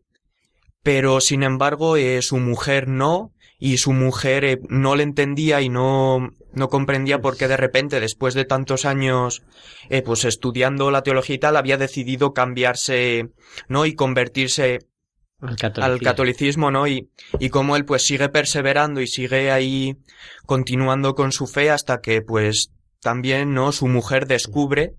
pero sin embargo, eh, su mujer no, y su mujer eh, no le entendía y no, no comprendía por qué de repente, después de tantos años, eh, pues estudiando la teología y tal, había decidido cambiarse, ¿no? Y convertirse Al al catolicismo, ¿no? Y, y cómo él pues sigue perseverando y sigue ahí continuando con su fe hasta que pues también, ¿no? Su mujer descubre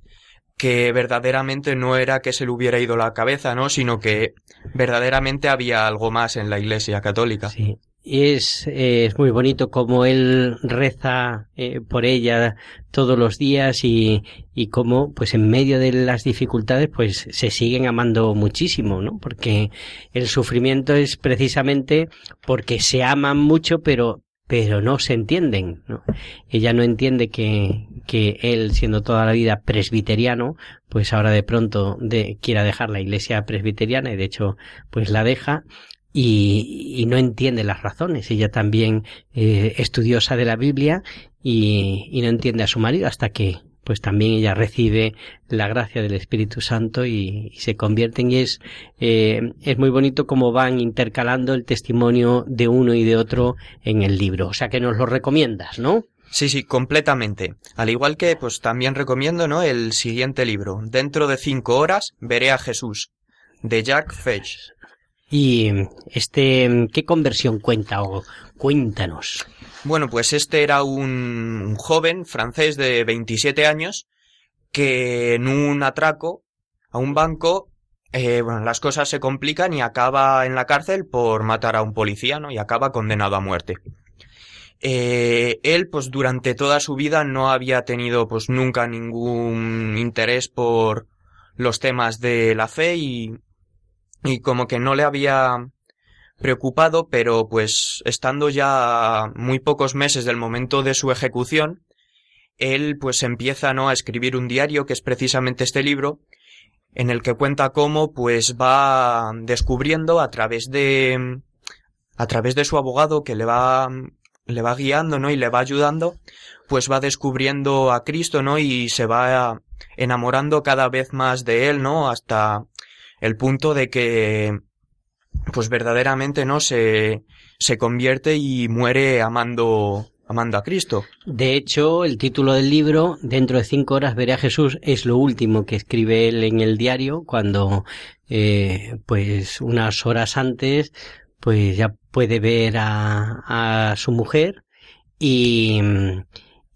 que verdaderamente no era que se le hubiera ido la cabeza, ¿no? Sino que verdaderamente había algo más en la iglesia católica. Sí. Y es, eh, es muy bonito como él reza eh, por ella todos los días y, y cómo, pues en medio de las dificultades, pues se siguen amando muchísimo, ¿no? Porque el sufrimiento es precisamente porque se aman mucho, pero, pero no se entienden, ¿no? Ella no entiende que, que él, siendo toda la vida presbiteriano, pues ahora de pronto de, quiera dejar la iglesia presbiteriana y de hecho, pues la deja y, y no entiende las razones. Ella también eh, estudiosa de la Biblia y, y no entiende a su marido hasta que pues también ella recibe la gracia del Espíritu Santo y, se convierten y es eh, es muy bonito cómo van intercalando el testimonio de uno y de otro en el libro o sea que nos lo recomiendas ¿no? Sí, sí, completamente. Al igual que, pues también recomiendo, ¿no? El siguiente libro. Dentro de cinco horas veré a Jesús, de Jack Fetch. y este qué conversión cuenta o cuéntanos Bueno, pues este era un, un joven francés de 27 años que en un atraco a un banco, eh, bueno, las cosas se complican y acaba en la cárcel por matar a un policía, ¿no? Y acaba condenado a muerte. Eh, él, pues durante toda su vida no había tenido, pues nunca ningún interés por los temas de la fe y, y como que no le había preocupado, pero pues estando ya muy pocos meses del momento de su ejecución, él pues empieza ¿no? a escribir un diario que es precisamente este libro en el que cuenta cómo pues va descubriendo a través de a través de su abogado que le va le va guiando, ¿no? y le va ayudando, pues va descubriendo a Cristo, ¿no? y se va enamorando cada vez más de él, ¿no? hasta el punto de que pues verdaderamente no se se convierte y muere amando amando a Cristo. De hecho, el título del libro, Dentro de cinco horas veré a Jesús, es lo último que escribe él en el diario, cuando, eh, pues, unas horas antes, pues ya puede ver a, a su mujer y,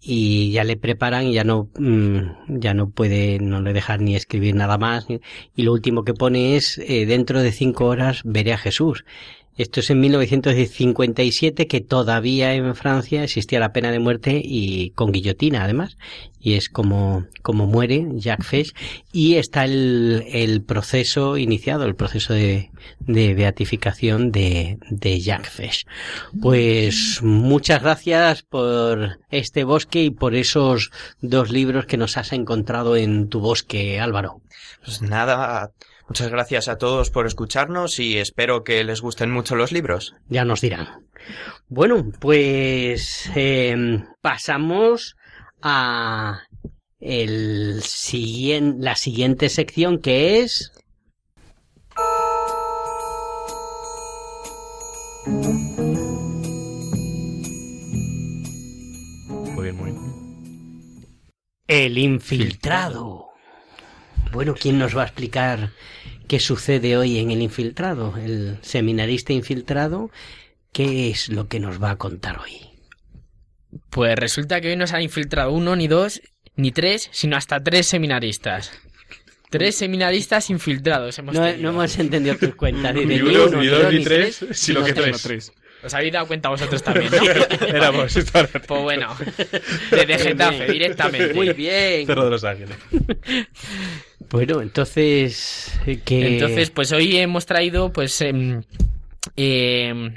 y ya le preparan y ya no, mm, ya no puede, no le dejan ni escribir nada más. Y lo último que pone es, eh, dentro de cinco horas veré a Jesús. Esto es en 1957 que todavía en Francia existía la pena de muerte y con guillotina además. Y es como, como muere Jacques Fesch. Y está el, el proceso iniciado, el proceso de, de beatificación de, de Jacques Fesch. Pues muchas gracias por este bosque y por esos dos libros que nos has encontrado en tu bosque, Álvaro. Pues nada, muchas gracias a todos por escucharnos y espero que les gusten mucho los libros. Ya nos dirán. Bueno, pues eh, pasamos a el siguiente, la siguiente sección que es Muy bien, muy bien. el infiltrado. Bueno, ¿quién nos va a explicar qué sucede hoy en el infiltrado? El seminarista infiltrado, ¿qué es lo que nos va a contar hoy? Pues resulta que hoy no se han infiltrado uno, ni dos, ni tres, sino hasta tres seminaristas. Tres seminaristas infiltrados hemos No, hemos entendido tus cuentas. Ni, Ni ni uno, ni dos, ni tres, sino que tres. tres. Os habéis dado cuenta vosotros también, ¿no? Éramos, Pues bueno, desde Getafe, directamente. Muy bien. Cerro de los Ángeles. Bueno, entonces, eh, que... Entonces, pues hoy hemos traído, pues, em, em,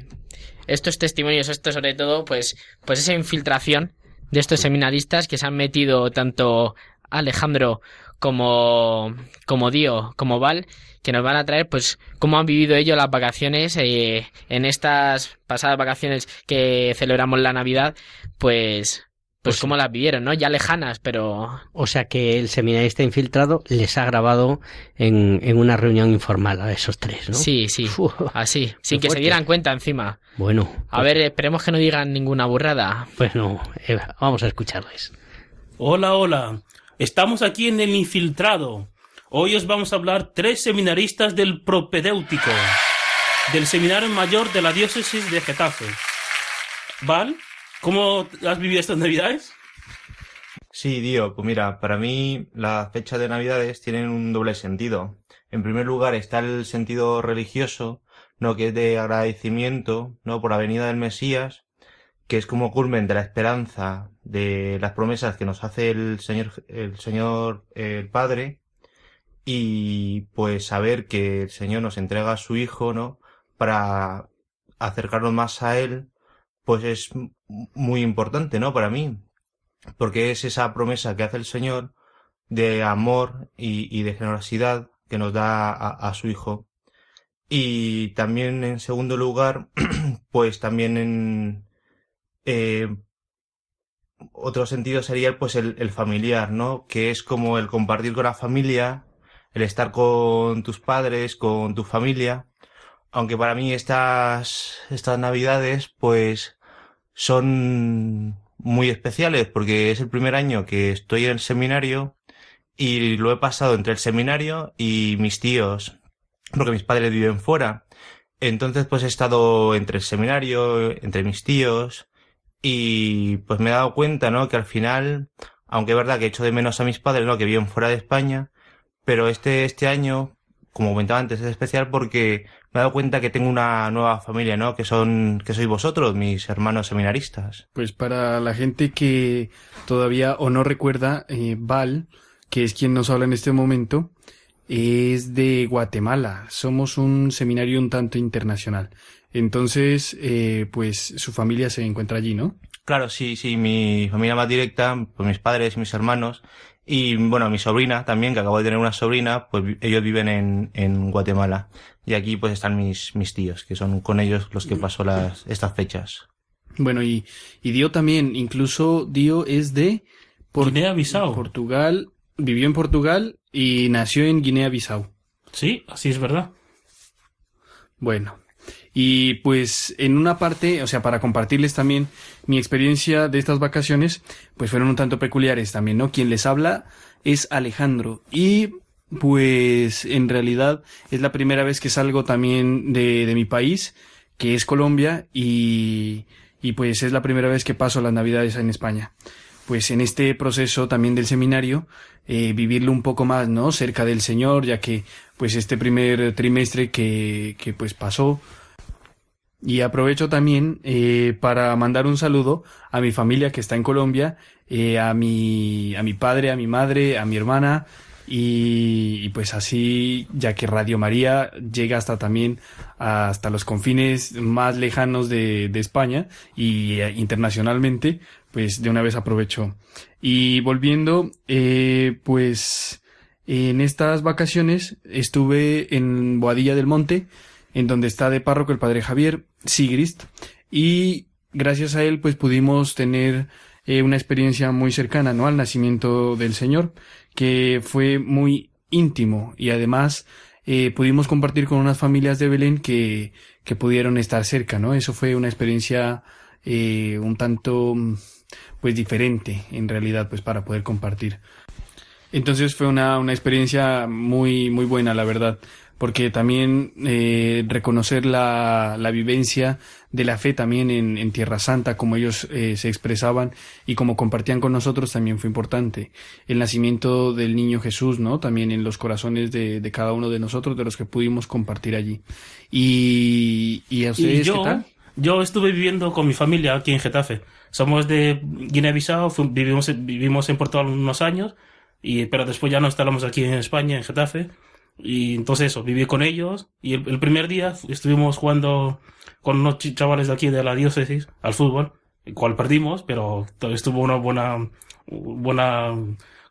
estos testimonios, esto sobre todo, pues, pues esa infiltración de estos seminaristas que se han metido tanto Alejandro como, como Dio, como Val, que nos van a traer, pues, cómo han vivido ellos las vacaciones, eh, en estas pasadas vacaciones que celebramos la Navidad, pues, pues, Pues- cómo las vivieron, ¿no? Ya lejanas, pero O sea que el seminarista infiltrado les ha grabado en, en una reunión informal a esos tres, ¿no? sí, sí, Uf, así, sin que se dieran cuenta encima. Bueno, A ver, esperemos que no digan ninguna burrada. pues no, eh, vamos a escucharles. Hola, hola. Estamos aquí en el infiltrado. Hoy os vamos a hablar tres seminaristas del propedéutico, del seminario mayor de la diócesis de Getafe. ¿Val? ¿Cómo has vivido estas navidades? Sí, Dio, pues mira, para mí las fechas de Navidades tienen un doble sentido. En primer lugar está el sentido religioso, ¿no? Que es de agradecimiento, ¿no? Por la venida del Mesías, que es como culmen de la esperanza, de las promesas que nos hace el Señor, el Señor, el Padre, y pues saber que el Señor nos entrega a su Hijo, ¿no? Para acercarnos más a Él, pues es muy importante, ¿no? Para mí, porque es esa promesa que hace el Señor de amor y, y de generosidad que nos da a, a su Hijo. Y también en segundo lugar, pues también en eh, otro sentido sería pues el, familiar, ¿no? Que es como el compartir con la familia, el estar con tus padres, con tu familia. Aunque para mí estas, estas navidades, pues, son muy especiales porque es el primer año que estoy en el seminario y lo he pasado entre el seminario y mis tíos, porque mis padres viven fuera. Entonces, pues he estado entre el seminario, entre mis tíos, y pues me he dado cuenta, ¿no? Que al final, aunque es verdad que echo de menos a mis padres, ¿no? Que viven fuera de España, pero este, este año, como comentaba antes, es especial porque me he dado cuenta que tengo una nueva familia, ¿no? Que son, que sois vosotros, mis hermanos seminaristas. Pues para la gente que todavía o no recuerda, eh, Val, que es quien nos habla en este momento, es de Guatemala. Somos un seminario un tanto internacional. Entonces, eh, pues su familia se encuentra allí, ¿no? Claro, sí, sí, mi familia más directa, pues mis padres, mis hermanos, y bueno, mi sobrina también, que acabo de tener una sobrina, pues ellos viven en, en Guatemala. Y aquí pues están mis, mis tíos, que son con ellos los que paso las, estas fechas. Bueno, y, y Dio también, incluso Dio es de Por- Guinea-Bissau. Portugal, vivió en Portugal y nació en Guinea-Bissau. Sí, así es verdad. Bueno, y pues en una parte, o sea, para compartirles también mi experiencia de estas vacaciones, pues fueron un tanto peculiares también, ¿no? Quien les habla es Alejandro y pues en realidad es la primera vez que salgo también de, de mi país, que es Colombia, y, y pues es la primera vez que paso las navidades en España. Pues en este proceso también del seminario, eh, vivirlo un poco más, ¿no? Cerca del Señor, ya que pues este primer trimestre que, que pues pasó, y aprovecho también eh, para mandar un saludo a mi familia que está en Colombia, eh, a mi a mi padre, a mi madre, a mi hermana y, y pues así, ya que Radio María llega hasta también hasta los confines más lejanos de, de España y eh, internacionalmente, pues de una vez aprovecho. Y volviendo, eh, pues en estas vacaciones estuve en Boadilla del Monte, en donde está de párroco el padre Javier Sigrist y gracias a él pues pudimos tener eh, una experiencia muy cercana no al nacimiento del Señor que fue muy íntimo. Y además eh, pudimos compartir con unas familias de Belén que, que pudieron estar cerca no eso fue una experiencia eh, un tanto mm, pues diferente en realidad pues para poder compartir. Entonces fue una, una experiencia muy, muy buena, la verdad, porque también eh, reconocer la, la vivencia de la fe también en, en Tierra Santa, como ellos eh, se expresaban y como compartían con nosotros también fue importante. El nacimiento del niño Jesús, ¿no? También en los corazones de, de cada uno de nosotros, de los que pudimos compartir allí. Y, y a ustedes, Y yo, ¿qué tal? yo estuve viviendo con mi familia aquí en Getafe. Somos de Guinea-Bissau, vivimos, vivimos en Portugal unos años, y, pero después ya no instalamos aquí en España, en Getafe. Y entonces eso, viví con ellos. Y el, el primer día estuvimos jugando con unos ch- chavales de aquí de la diócesis al fútbol, el cual perdimos, pero estuvo una buena, buena,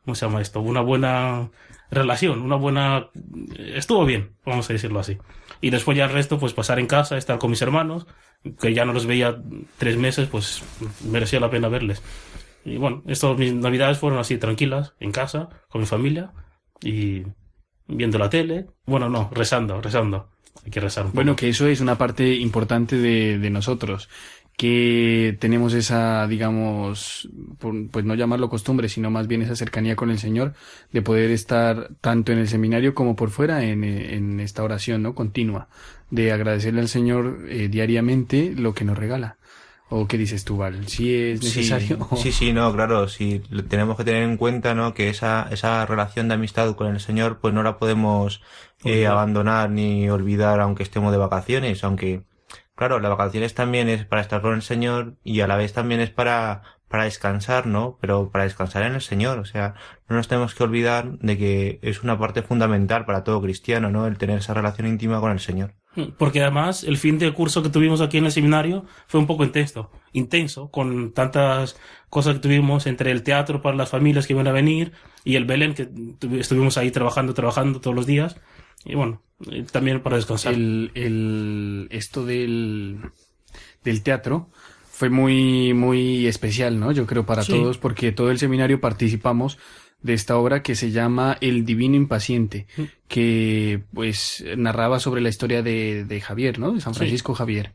¿cómo se llama esto? Una buena relación, una buena, estuvo bien, vamos a decirlo así. Y después ya el resto, pues pasar en casa, estar con mis hermanos, que ya no los veía tres meses, pues merecía la pena verles. Y bueno, esto, mis navidades fueron así tranquilas, en casa, con mi familia, y viendo la tele. Bueno, no, rezando, rezando. Hay que rezar un poco. Bueno, que eso es una parte importante de, de nosotros, que tenemos esa, digamos, pues no llamarlo costumbre, sino más bien esa cercanía con el Señor, de poder estar tanto en el seminario como por fuera en, en esta oración, ¿no? Continua, de agradecerle al Señor eh, diariamente lo que nos regala. ¿O qué dices tú, Val? Si es necesario. Sí, sí, sí, no, claro, sí, tenemos que tener en cuenta, ¿no? Que esa, esa relación de amistad con el Señor, pues no la podemos eh, abandonar ni olvidar aunque estemos de vacaciones, aunque, claro, las vacaciones también es para estar con el Señor y a la vez también es para, para descansar, ¿no? Pero para descansar en el Señor, o sea, no nos tenemos que olvidar de que es una parte fundamental para todo cristiano, ¿no? El tener esa relación íntima con el Señor. Porque además el fin de curso que tuvimos aquí en el seminario fue un poco intenso, intenso, con tantas cosas que tuvimos entre el teatro para las familias que iban a venir y el Belén que tuvi- estuvimos ahí trabajando, trabajando todos los días. Y bueno, también para descansar. El, el- esto del, del teatro fue muy, muy especial, ¿no? Yo creo para Sí. todos, porque todo el seminario participamos de esta obra que se llama El Divino Impaciente, que pues narraba sobre la historia de, de Javier, ¿no? De San Sí. Francisco Javier.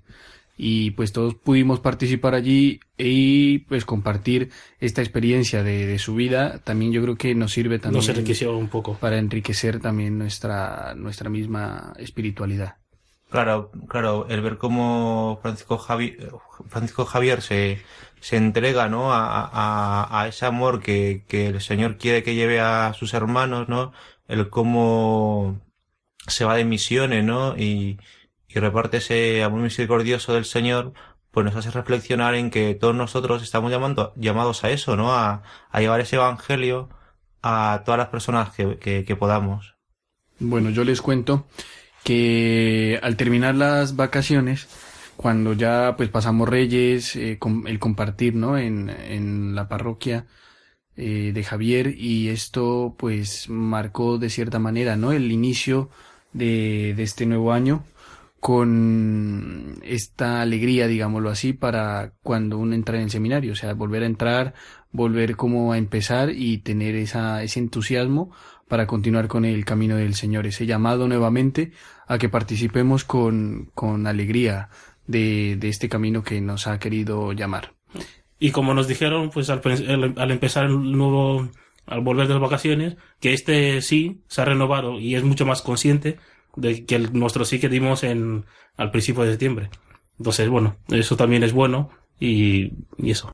Y pues todos pudimos participar allí y pues compartir esta experiencia de, de su vida. También yo creo que nos sirve también Nos enriqueció un poco. para enriquecer también nuestra, nuestra misma espiritualidad. Claro, claro, el ver cómo Francisco Javier, Francisco Javier se, se entrega, ¿no? A, a, a ese amor que, que el Señor quiere que lleve a sus hermanos, ¿no? El cómo se va de misiones, ¿no? Y, y reparte ese amor misericordioso del Señor, pues nos hace reflexionar en que todos nosotros estamos llamando, llamados a eso, ¿no? A, a llevar ese evangelio a todas las personas que, que, que podamos. Bueno, yo les cuento que al terminar las vacaciones, cuando ya pues pasamos Reyes, eh, el compartir, ¿no? En, en la parroquia eh, de Javier y esto pues marcó de cierta manera, ¿no? El inicio de, de este nuevo año con esta alegría, digámoslo así, para cuando uno entra en el seminario, o sea, volver a entrar, volver como a empezar y tener esa, ese entusiasmo para continuar con el camino del Señor, ese llamado nuevamente a que participemos con, con alegría de, de este camino que nos ha querido llamar. Y como nos dijeron, pues al, al empezar el nuevo, al volver de las vacaciones, que este sí se ha renovado y es mucho más consciente de que el- nuestro sí que dimos en, al principio de septiembre. Entonces, bueno, eso también es bueno y, y eso.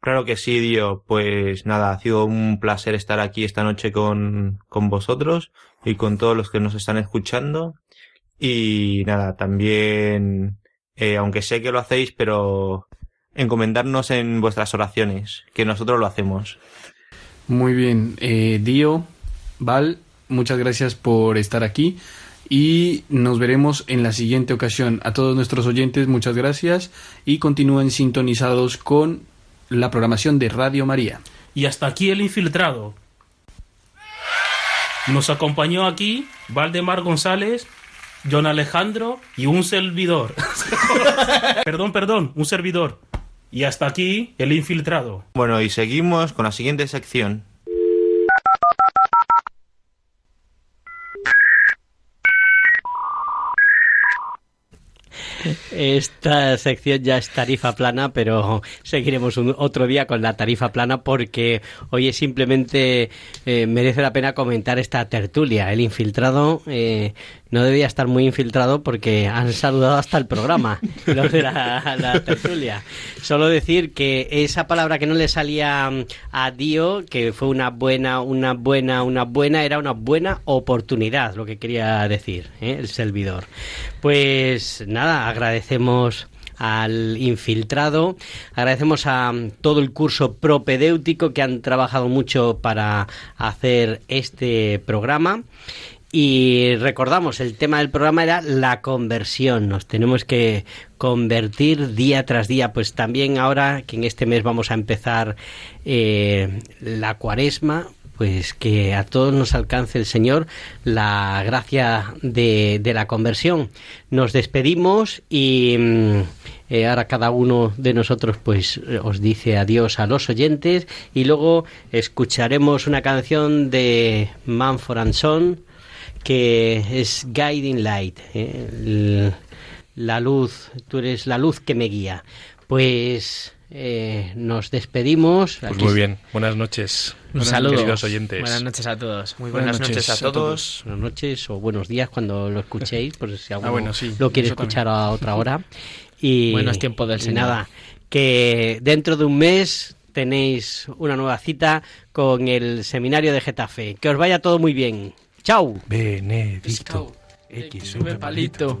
Claro que sí, Dio. Pues nada, ha sido un placer estar aquí esta noche con, con vosotros y con todos los que nos están escuchando. Y nada, también, eh, aunque sé que lo hacéis, pero encomendarnos en vuestras oraciones, que nosotros lo hacemos. Muy bien, eh, Dio, Val, muchas gracias por estar aquí y nos veremos en la siguiente ocasión. A todos nuestros oyentes, muchas gracias y continúen sintonizados con la programación de Radio María. Y hasta aquí el infiltrado. Nos acompañó aquí Valdemar González, John Alejandro y un servidor. perdón, perdón, un servidor. Y hasta aquí el infiltrado. Bueno, y seguimos con la siguiente sección. Esta sección ya es tarifa plana, pero seguiremos un- otro día con la tarifa plana porque hoy es simplemente eh, merece la pena comentar esta tertulia. El infiltrado eh, no debía estar muy infiltrado porque han saludado hasta el programa, los de la, la tertulia. Solo decir que esa palabra que no le salía mm, a Dio, que fue una buena, una buena, una buena, era una buena oportunidad, lo que quería decir ¿eh? el servidor. Pues nada, agradecemos al infiltrado, agradecemos a mm, todo el curso propedéutico que han trabajado mucho para hacer este programa. Y recordamos, el tema del programa era la conversión. Nos tenemos que convertir día tras día. Pues también ahora que en este mes vamos a empezar eh, la cuaresma, pues que a todos nos alcance el Señor la gracia de, la conversión. Nos despedimos y mm, eh, ahora cada uno de nosotros pues os dice adiós a los oyentes y luego escucharemos una canción de Manford and Son que es Guiding Light, ¿eh? El- la luz, tú eres la luz que me guía. Pues eh, nos despedimos. Pues Aquí- muy bien, buenas noches. Un saludo. Queridos oyentes. Buenas noches a todos. Muy buenas, noches, a todos. Buenas noches o buenos días cuando lo escuchéis, por si alguno bueno, sí, lo quiere también. escuchar a otra hora. Y Buenos tiempos del Señor. Nada, que dentro de un mes tenéis una nueva cita con el seminario de Getafe. Que os vaya todo muy bien. Chao. Benedicto. X, Sube palito.